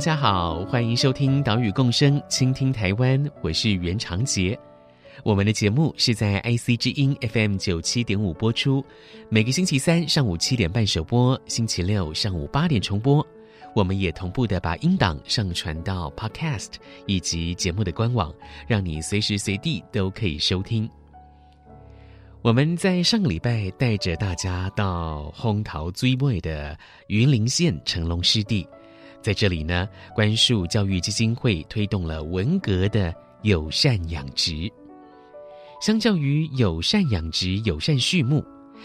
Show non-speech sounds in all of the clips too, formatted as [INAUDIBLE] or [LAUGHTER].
大家好，欢迎收听岛屿共生，倾听台湾，我是袁长杰。我们的节目是在 IC 之音 FM 九七点五播出，每个星期三上午七点半首播，星期六上午八点重播。我们也同步的把音档上传到 Podcast 以及节目的官网，让你随时随地都可以收听。我们在上个礼拜带着大家到烘陶最味的云林县成龙湿地。在这里呢，观树教育基金会推动了文革的友善养殖。相较于友善养殖、友善畜牧，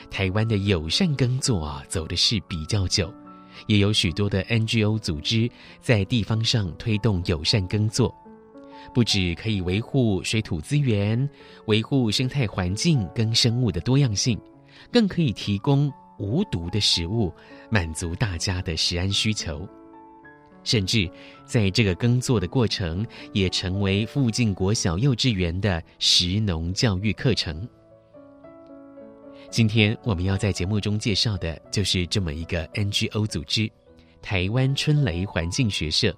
台湾的友善耕作啊，走的是比较久。也有许多的 NGO 组织在地方上推动友善耕作，不只可以维护水土资源、维护生态环境跟生物的多样性，更可以提供无毒的食物，满足大家的食安需求。甚至在这个耕作的过程，也成为附近国小幼稚园的食农教育课程。今天我们要在节目中介绍的，就是这么一个 NGO 组织——台湾春雷环境学社。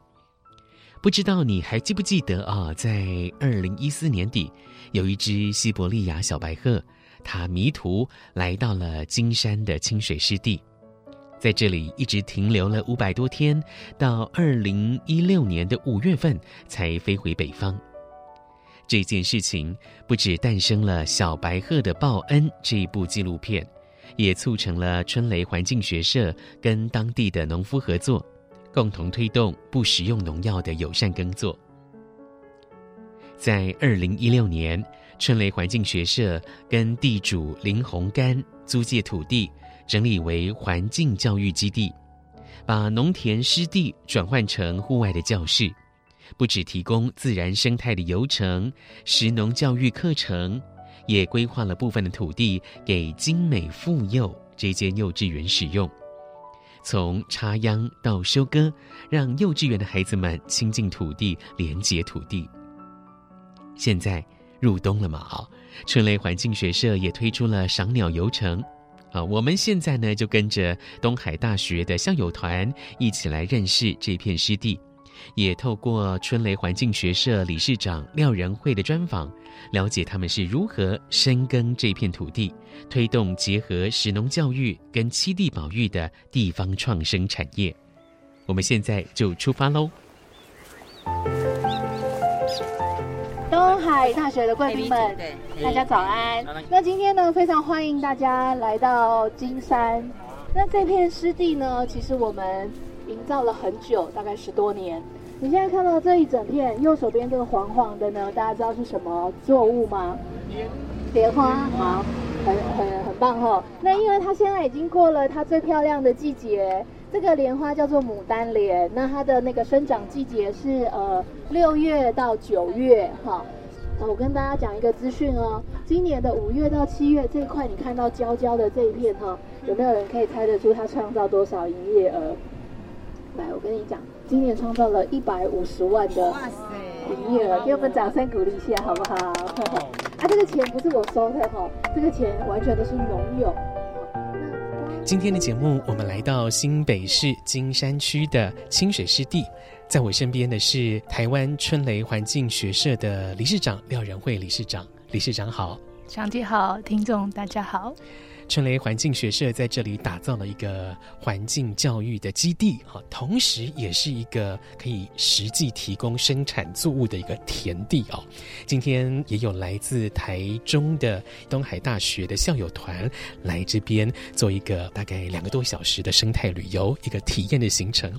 不知道你还记不记得啊？在二零一四年底，有一只西伯利亚小白鹤，它迷途来到了金山的清水湿地。在这里一直停留了五百多天，到二零一六年的五月份才飞回北方。这件事情不止诞生了《小白鹤的报恩》这一部纪录片，也促成了春雷环境学社跟当地的农夫合作，共同推动不使用农药的友善耕作。在二零一六年，春雷环境学社跟地主林鸿干租借土地。整理为环境教育基地，把农田湿地转换成户外的教室，不只提供自然生态的游程、食农教育课程，也规划了部分的土地给精美妇幼这间幼稚园使用。从插秧到收割，让幼稚园的孩子们亲近土地、连接土地。现在入冬了嘛？啊，春雷环境学社也推出了赏鸟游程。我们现在呢就跟着东海大学的校友团一起来认识这片湿地，也透过春雷环境学社理事长廖仁惠的专访，了解他们是如何深耕这片土地，推动结合食农教育跟七地保育的地方创生产业。我们现在就出发喽！东海大学的贵宾们，大家早安。那今天呢，非常欢迎大家来到金山。那这片湿地呢，其实我们营造了很久，大概十多年。你现在看到这一整片，右手边这个黄黄的呢，大家知道是什么作物吗？莲花。好，很很很棒哈。那因为它现在已经过了它最漂亮的季节。这个莲花叫做牡丹莲，那它的那个生长季节是呃六月到九月哈。我跟大家讲一个资讯哦，今年的五月到七月这一块，你看到娇娇的这一片哈，有没有人可以猜得出它创造多少营业额？来，我跟你讲，今年创造了一百五十万的营业额，给我们掌声鼓励一下好不好？[LAUGHS] 啊，这个钱不是我收的哈，这个钱完全都是农友。今天的节目，我们来到新北市金山区的清水湿地，在我身边的是台湾春雷环境学社的理事长廖仁惠理事长。理事长好，长姐好，听众大家好。春雷环境学社在这里打造了一个环境教育的基地，哈，同时也是一个可以实际提供生产作物的一个田地哦。今天也有来自台中的东海大学的校友团来这边做一个大概两个多小时的生态旅游，一个体验的行程。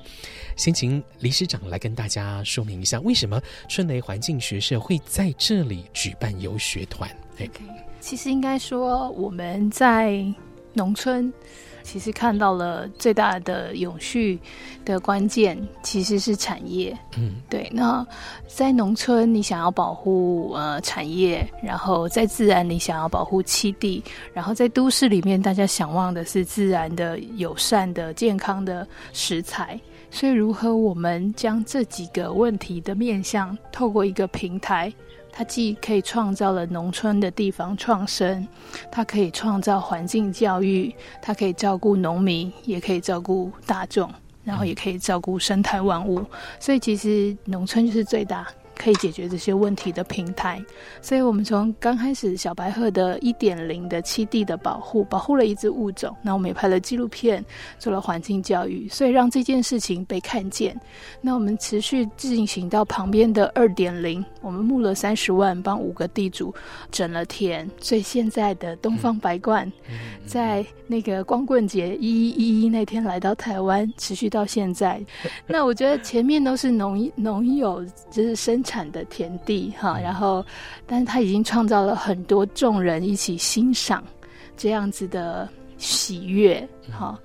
先请理事长来跟大家说明一下，为什么春雷环境学社会在这里举办游学团？Okay. 其实应该说，我们在农村，其实看到了最大的永续的关键，其实是产业。嗯，对。那在农村，你想要保护呃产业，然后在自然，你想要保护栖地，然后在都市里面，大家想望的是自然的、友善的、健康的食材。所以，如何我们将这几个问题的面向，透过一个平台？它既可以创造了农村的地方创生，它可以创造环境教育，它可以照顾农民，也可以照顾大众，然后也可以照顾生态万物。所以，其实农村就是最大。可以解决这些问题的平台，所以我们从刚开始小白鹤的一点零的栖地的保护，保护了一只物种，那我们也拍了纪录片，做了环境教育，所以让这件事情被看见。那我们持续进行到旁边的二点零，我们募了三十万，帮五个地主整了田，所以现在的东方白鹳，在那个光棍节一一一一那天来到台湾，持续到现在。那我觉得前面都是农农友，就是生。产的田地哈，然后，但是他已经创造了很多众人一起欣赏这样子的喜悦哈。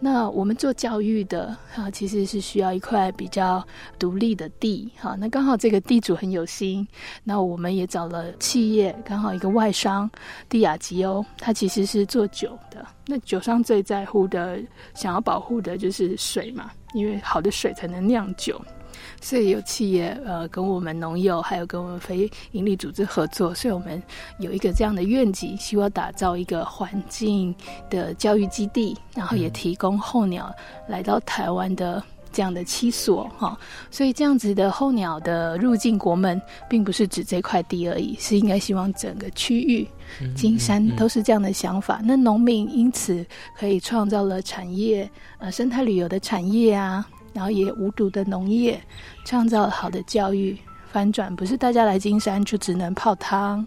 那我们做教育的哈，其实是需要一块比较独立的地哈。那刚好这个地主很有心，那我们也找了企业，刚好一个外商蒂亚吉欧，他其实是做酒的。那酒商最在乎的、想要保护的就是水嘛，因为好的水才能酿酒。所以有企业呃跟我们农友，还有跟我们非营利组织合作，所以我们有一个这样的愿景，希望打造一个环境的教育基地，然后也提供候鸟来到台湾的这样的七所哈。所以这样子的候鸟的入境国门，并不是指这块地而已，是应该希望整个区域金山都是这样的想法。那农民因此可以创造了产业，呃，生态旅游的产业啊。然后也无毒的农业，创造好的教育。反转，不是大家来金山就只能泡汤，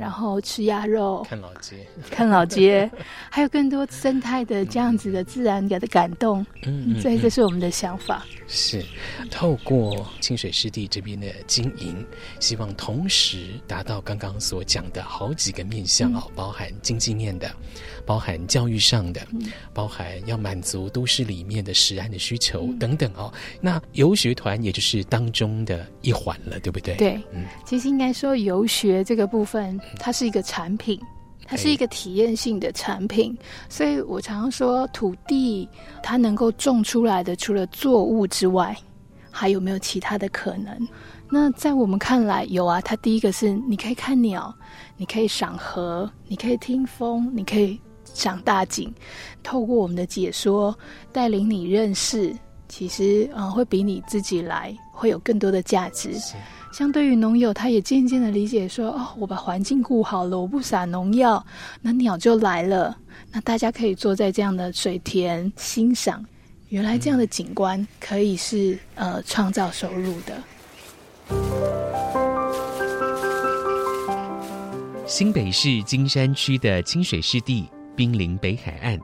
然后吃鸭肉，看老街，看老街，还有更多生态的这样子的自然的感动。嗯，所以这是我们的想法。是透过清水湿地这边的经营，希望同时达到刚刚所讲的好几个面向哦，嗯、包含经济面的。包含教育上的，嗯、包含要满足都市里面的食安的需求、嗯、等等哦。那游学团也就是当中的一环了，对不对？对，嗯，其实应该说游学这个部分，它是一个产品，它是一个体验性的产品。哎、所以我常常说，土地它能够种出来的，除了作物之外，还有没有其他的可能？那在我们看来，有啊。它第一个是你可以看鸟，你可以赏河，你可以听风，你可以。赏大景，透过我们的解说，带领你认识，其实啊、呃，会比你自己来会有更多的价值。是相对于农友，他也渐渐的理解说，哦，我把环境顾好了，我不撒农药，那鸟就来了。那大家可以坐在这样的水田欣赏，原来这样的景观可以是呃创造收入的。新北市金山区的清水湿地。濒临北海岸，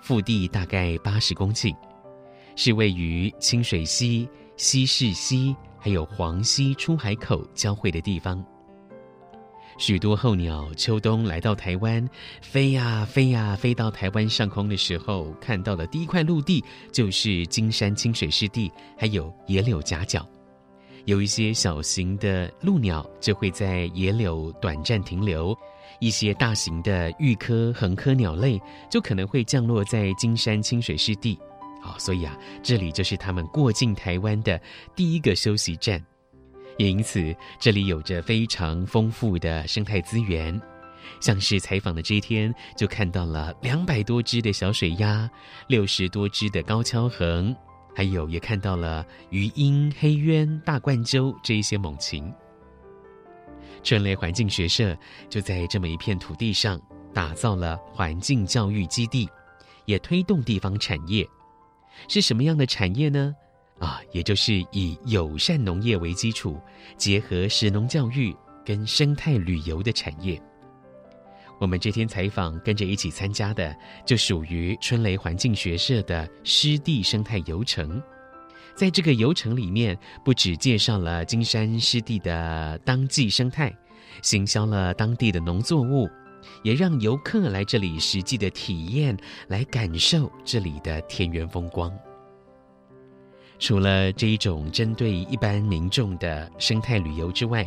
腹地大概八十公顷，是位于清水溪、西势溪还有黄溪出海口交汇的地方。许多候鸟秋冬来到台湾，飞呀飞呀飞到台湾上空的时候，看到的第一块陆地就是金山清水湿地，还有野柳夹角。有一些小型的陆鸟就会在野柳短暂停留。一些大型的玉科、横科鸟类就可能会降落在金山清水湿地，好、所以啊，这里就是他们过境台湾的第一个休息站，也因此这里有着非常丰富的生态资源。像是采访的这一天，就看到了两百多只的小水鸭，六十多只的高跷鴴，还有也看到了鱼鹰、黑鸢、大冠鷲这一些猛禽。春雷环境学社就在这么一片土地上，打造了环境教育基地，也推动地方产业。是什么样的产业呢？啊，也就是以友善农业为基础，结合食农教育跟生态旅游的产业。我们这天采访跟着一起参加的，就属于春雷环境学社的湿地生态游程。在这个游程里面，不只介绍了金山湿地的当季生态，行销了当地的农作物，也让游客来这里实际的体验，来感受这里的田园风光。除了这一种针对一般民众的生态旅游之外，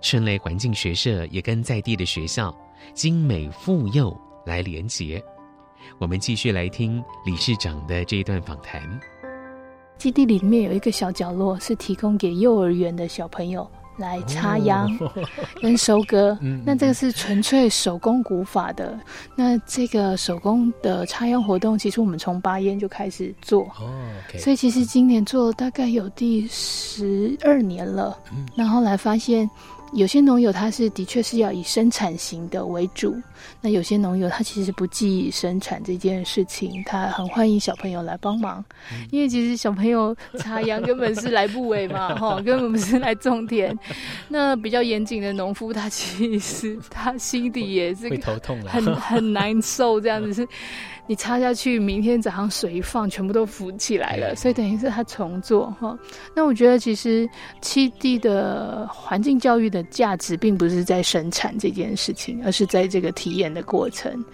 春雷环境学社也跟在地的学校精美妇幼来连结。我们继续来听理事长的这一段访谈。基地里面有一个小角落，是提供给幼儿园的小朋友。来插秧跟收割，那这个是纯粹手工古法的。那这个手工的插秧活动，其实我们从八烟就开始做，所以其实今年做了大概有第十二年了。然后来发现。有些农友他是的确是要以生产型的为主，那有些农友他其实不计生产这件事情，他很欢迎小朋友来帮忙，因为其实小朋友插秧根本是来不为嘛，[LAUGHS] 哈，根本不是来种田。那比较严谨的农夫，他其实他心底也是很很难受，这样子是。你插下去，明天早上水一放，全部都浮起来了，所以等于是他重做哈。那我觉得其实七地的环境教育的价值，并不是在生产这件事情，而是在这个体验的过程。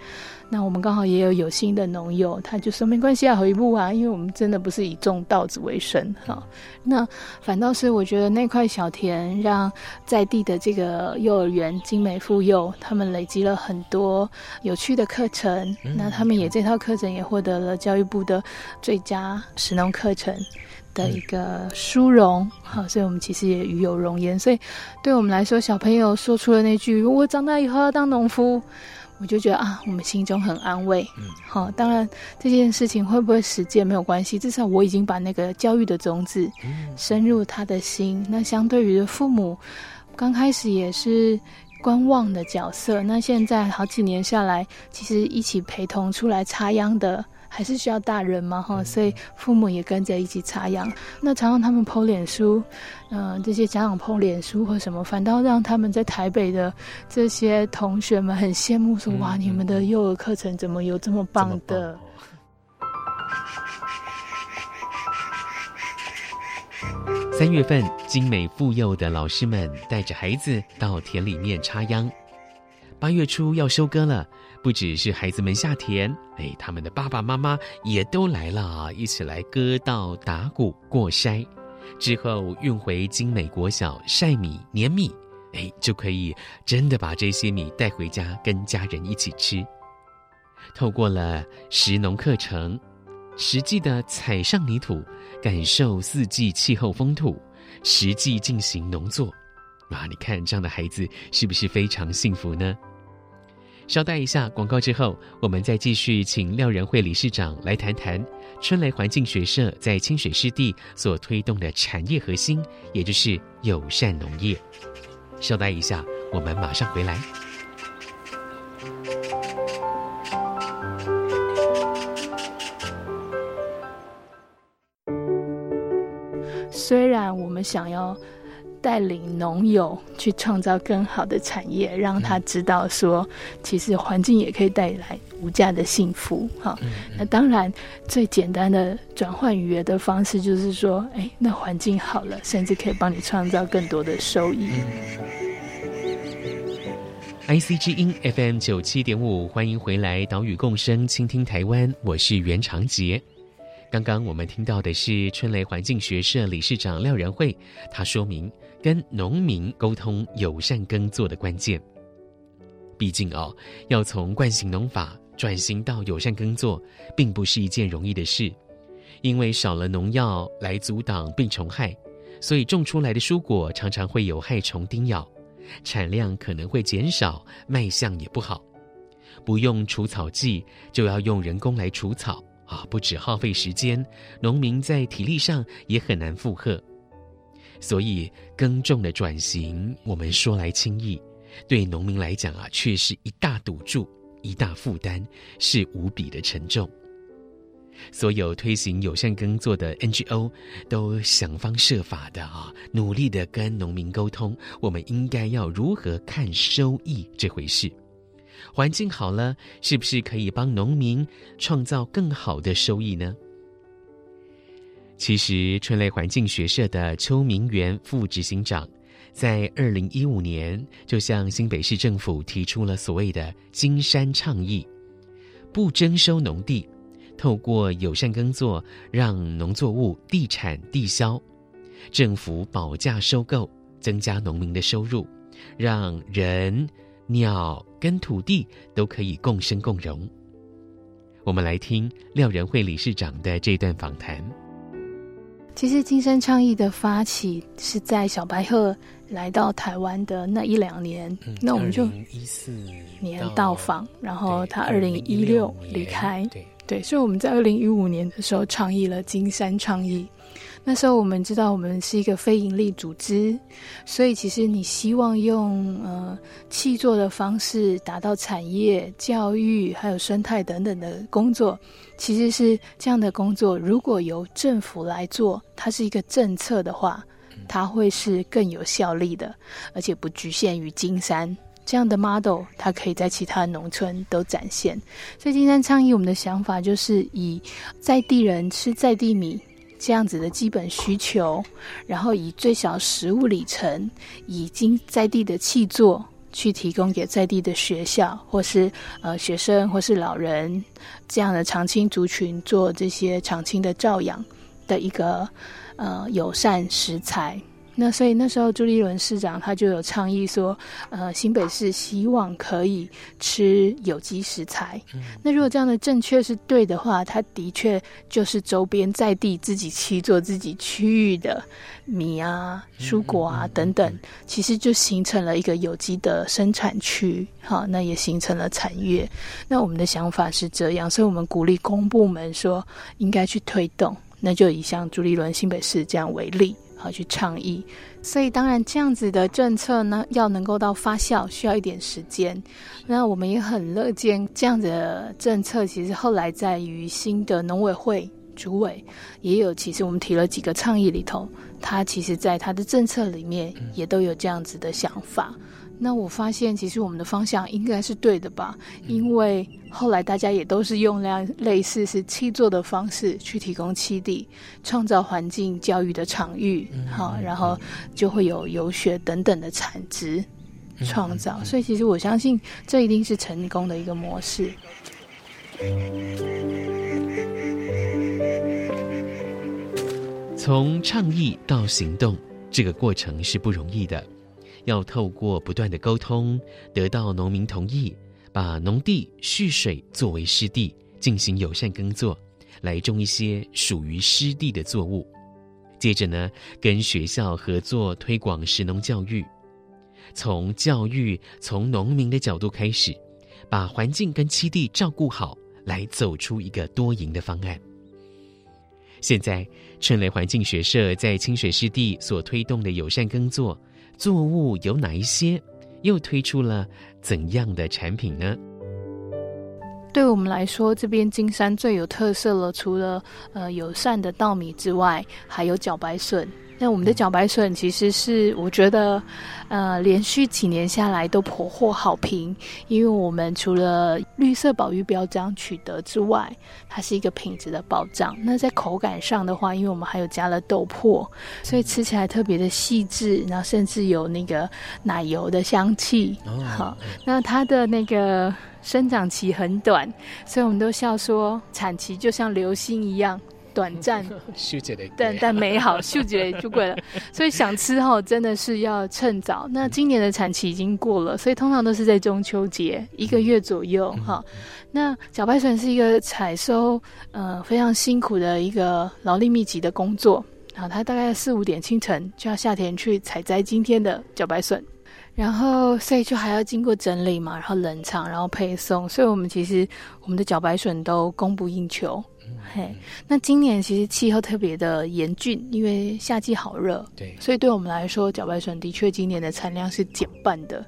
那我们刚好也有有心的农友，他就说没关系啊，回步啊，因为我们真的不是以种稻子为生哈。那反倒是我觉得那块小田，让在地的这个幼儿园精美妇幼，他们累积了很多有趣的课程。那他们也这套课程也获得了教育部的最佳实农课程的一个殊荣。好，所以我们其实也与有荣焉。所以对我们来说，小朋友说出了那句“我长大以后要当农夫”。我就觉得啊，我们心中很安慰。嗯，好，当然这件事情会不会实践没有关系，至少我已经把那个教育的种子深入他的心。那相对于父母，刚开始也是观望的角色，那现在好几年下来，其实一起陪同出来插秧的。还是需要大人嘛，哈，所以父母也跟着一起插秧。那常常他们 po 脸书，嗯、呃，这些家长 po 脸书或什么，反倒让他们在台北的这些同学们很羡慕说，说哇，你们的幼儿课程怎么有这么棒的？三月份，精美妇幼的老师们带着孩子到田里面插秧。八月初要收割了。不只是孩子们下田，哎，他们的爸爸妈妈也都来了啊，一起来割稻、打谷、过筛，之后运回精美国小晒米、碾米，哎，就可以真的把这些米带回家跟家人一起吃。透过了食农课程，实际的踩上泥土，感受四季气候风土，实际进行农作，哇，你看这样的孩子是不是非常幸福呢？稍待一下，广告之后，我们再继续请廖仁惠理事长来谈谈春雷环境学社在清水湿地所推动的产业核心，也就是友善农业。稍待一下，我们马上回来。虽然我们想要。带领农友去创造更好的产业，让他知道说，其实环境也可以带来无价的幸福。哈，那当然最简单的转换语言的方式就是说，哎，那环境好了，甚至可以帮你创造更多的收益。IC 之音 FM 九七点五，欢迎回来，岛屿共生，倾听台湾，我是袁长杰。刚刚我们听到的是春雷环境学社理事长廖仁惠，他说明。跟农民沟通友善耕作的关键。毕竟哦，要从惯性农法转型到友善耕作，并不是一件容易的事。因为少了农药来阻挡病虫害，所以种出来的蔬果常常会有害虫叮咬，产量可能会减少，卖相也不好。不用除草剂，就要用人工来除草啊！不只耗费时间，农民在体力上也很难负荷。所以耕种的转型，我们说来轻易，对农民来讲啊，却是一大赌注。一大负担，是无比的沉重。所有推行友善耕作的 NGO 都想方设法的啊，努力的跟农民沟通，我们应该要如何看收益这回事。环境好了，是不是可以帮农民创造更好的收益呢？其实，春雷环境学社的邱明元副执行长，在二零一五年就向新北市政府提出了所谓的“金山倡议”，不征收农地。透过友善耕作，让农作物地产地销，政府保价收购，增加农民的收入，让人、鸟跟土地都可以共生共荣。我们来听廖仁惠理事长的这段访谈。其实金山倡议的发起是在小白鹤来到台湾的那一两年，嗯、那我们就一四年到访，然后他二零一六离开。对，所以我们在二零一五年的时候倡议了金山倡议。那时候我们知道我们是一个非营利组织，所以其实你希望用呃气作的方式达到产业、教育还有生态等等的工作，其实是这样的工作。如果由政府来做，它是一个政策的话，它会是更有效力的，而且不局限于金山。这样的 model，它可以在其他农村都展现。所以金山倡议，我们的想法就是以在地人吃在地米这样子的基本需求，然后以最小食物里程，以经在地的气作去提供给在地的学校或是呃学生或是老人这样的常青族群做这些常青的照养的一个呃友善食材。那所以那时候朱立伦市长他就有倡议说，呃，新北市希望可以吃有机食材。嗯、那如果这样的正确是对的话，它的确就是周边在地自己去做自己区域的米啊、蔬果啊等等，其实就形成了一个有机的生产区。好，那也形成了产业。那我们的想法是这样，所以我们鼓励公部门说应该去推动。那就以像朱立伦新北市这样为例。好，去倡议，所以当然这样子的政策呢，要能够到发酵，需要一点时间。那我们也很乐见这样子的政策，其实后来在于新的农委会主委也有，其实我们提了几个倡议里头，他其实在他的政策里面也都有这样子的想法。那我发现，其实我们的方向应该是对的吧？因为后来大家也都是用那样类似是七座的方式去提供七地，创造环境教育的场域，好，然后就会有游学等等的产值创造。所以，其实我相信这一定是成功的一个模式。从倡议到行动，这个过程是不容易的。要透过不断的沟通，得到农民同意，把农地蓄水作为湿地，进行友善耕作，来种一些属于湿地的作物。接着呢，跟学校合作推广食农教育，从教育从农民的角度开始，把环境跟栖地照顾好，来走出一个多赢的方案。现在春雷环境学社在清水湿地所推动的友善耕作。作物有哪一些？又推出了怎样的产品呢？对我们来说，这边金山最有特色了，除了呃友善的稻米之外，还有茭白笋。那我们的茭白笋其实是我觉得，呃，连续几年下来都颇获好评，因为我们除了绿色保育标章取得之外，它是一个品质的保障。那在口感上的话，因为我们还有加了豆粕，所以吃起来特别的细致，然后甚至有那个奶油的香气。好，那它的那个生长期很短，所以我们都笑说产期就像流星一样。短暂，[LAUGHS] 但但美好，秀起来就贵了。[LAUGHS] 所以想吃哈，真的是要趁早。那今年的产期已经过了，所以通常都是在中秋节一个月左右哈。那茭白笋是一个采收呃非常辛苦的一个劳力密集的工作啊，它大概四五点清晨就要下田去采摘今天的茭白笋，然后所以就还要经过整理嘛，然后冷藏，然后配送，所以我们其实我们的茭白笋都供不应求。嘿，那今年其实气候特别的严峻，因为夏季好热，对，所以对我们来说，茭白笋的确今年的产量是减半的。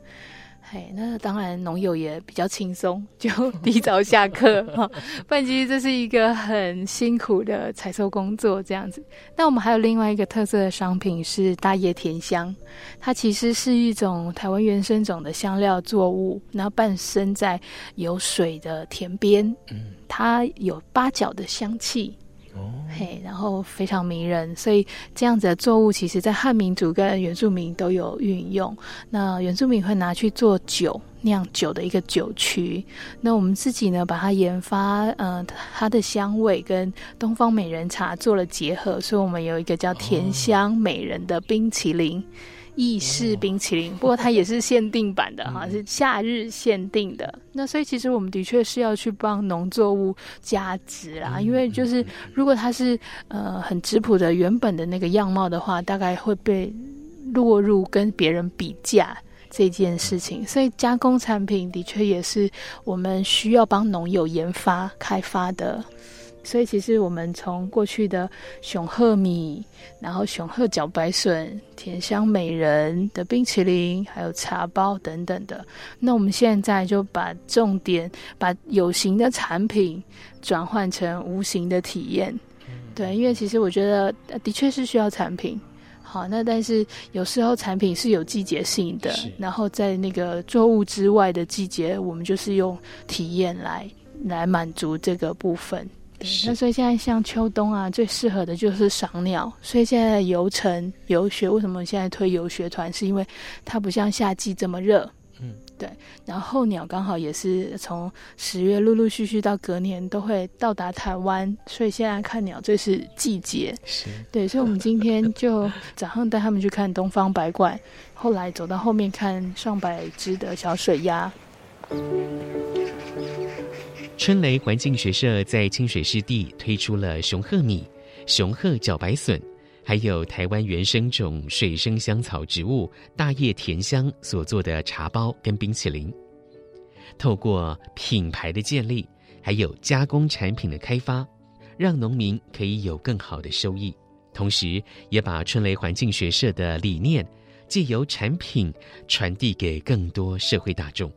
嘿，那当然农友也比较轻松，就 [LAUGHS] 提早下课哈。不然其实这是一个很辛苦的采收工作，这样子。那我们还有另外一个特色的商品是大叶甜香，它其实是一种台湾原生种的香料作物，然后伴生在有水的田边，嗯，它有八角的香气。哦，嘿，然后非常迷人，所以这样子的作物，其实在汉民族跟原住民都有运用。那原住民会拿去做酒，酿酒的一个酒曲。那我们自己呢，把它研发，呃，它的香味跟东方美人茶做了结合，所以我们有一个叫甜香美人的冰淇淋。意式冰淇淋，不过它也是限定版的哈，是夏日限定的。那所以其实我们的确是要去帮农作物加值啦，因为就是如果它是呃很质朴的原本的那个样貌的话，大概会被落入跟别人比价这件事情。所以加工产品的确也是我们需要帮农友研发开发的。所以，其实我们从过去的熊鹤米，然后熊鹤茭白笋、甜香美人的冰淇淋，还有茶包等等的，那我们现在就把重点，把有形的产品转换成无形的体验。对，因为其实我觉得的确是需要产品。好，那但是有时候产品是有季节性的，然后在那个作物之外的季节，我们就是用体验来来满足这个部分。那所以现在像秋冬啊，最适合的就是赏鸟。所以现在游程游学，为什么现在推游学团？是因为它不像夏季这么热。嗯，对。然后候鸟刚好也是从十月陆陆续续到隔年都会到达台湾，所以现在看鸟最是季节。是。对，所以我们今天就早上带他们去看东方白鹳，后来走到后面看上百只的小水鸭。春雷环境学社在清水湿地推出了熊鹤米、熊鹤茭白笋，还有台湾原生种水生香草植物大叶甜香所做的茶包跟冰淇淋。透过品牌的建立，还有加工产品的开发，让农民可以有更好的收益，同时也把春雷环境学社的理念借由产品传递给更多社会大众。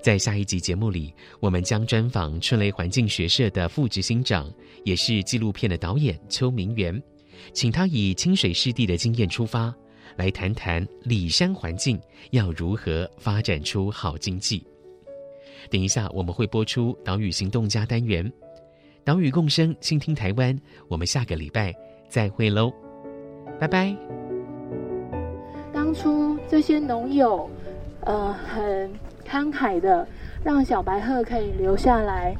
在下一集节目里，我们将专访春雷环境学社的副执行长，也是纪录片的导演邱明元，请他以清水湿地的经验出发，来谈谈里山环境要如何发展出好经济。等一下我们会播出岛屿行动家单元，岛屿共生，倾听台湾。我们下个礼拜再会喽，拜拜。当初这些农友，呃，很。慷慨的让小白鹤可以留下来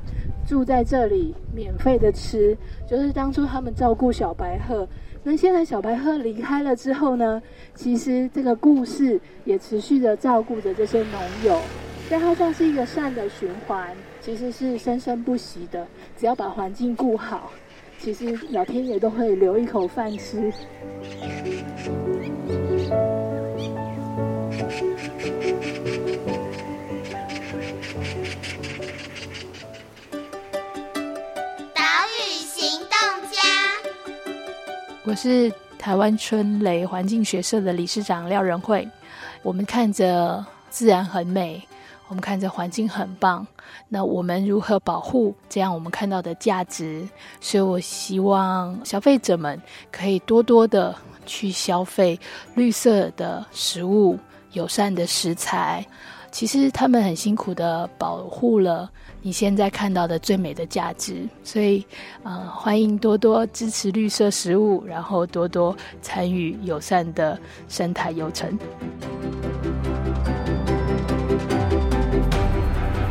住在这里，免费的吃，就是当初他们照顾小白鹤。那现在小白鹤离开了之后呢？其实这个故事也持续的照顾着这些农友，所以它像是一个善的循环，其实是生生不息的。只要把环境顾好，其实老天爷都会留一口饭吃。我是台湾春雷环境学社的理事长廖仁惠。我们看着自然很美，我们看着环境很棒。那我们如何保护这样我们看到的价值？所以我希望消费者们可以多多的去消费绿色的食物、友善的食材。其实他们很辛苦的保护了你现在看到的最美的价值，所以，呃，欢迎多多支持绿色食物，然后多多参与友善的生态游程。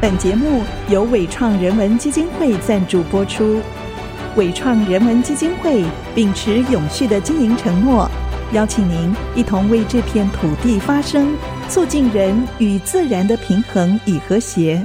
本节目由伟创人文基金会赞助播出。伟创人文基金会秉持永续的经营承诺，邀请您一同为这片土地发声。促进人与自然的平衡与和谐。